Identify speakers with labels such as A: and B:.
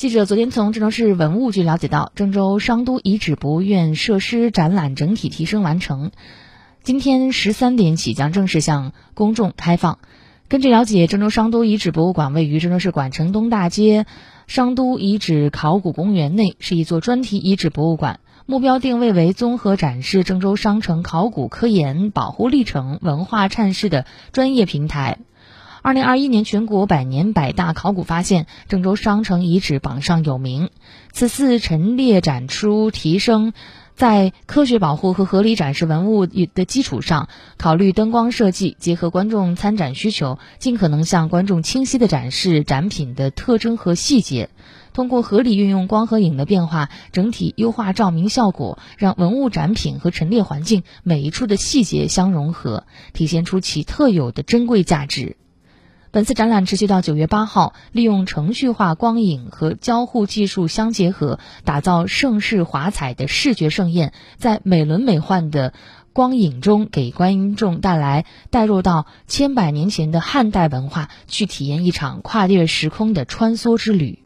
A: 记者昨天从郑州市文物局了解到，郑州商都遗址博物院设施展览整体提升完成，今天十三点起将正式向公众开放。根据了解，郑州商都遗址博物馆位于郑州市管城东大街商都遗址考古公园内，是一座专题遗址博物馆，目标定位为综合展示郑州商城考古科研、保护历程、文化阐释的专业平台。二零二一年全国百年百大考古发现，郑州商城遗址榜上有名。此次陈列展出提升，在科学保护和合理展示文物的基础上，考虑灯光设计，结合观众参展需求，尽可能向观众清晰地展示展品的特征和细节。通过合理运用光和影的变化，整体优化照明效果，让文物展品和陈列环境每一处的细节相融合，体现出其特有的珍贵价值。本次展览持续到九月八号，利用程序化光影和交互技术相结合，打造盛世华彩的视觉盛宴，在美轮美奂的光影中，给观众带来带入到千百年前的汉代文化，去体验一场跨越时空的穿梭之旅。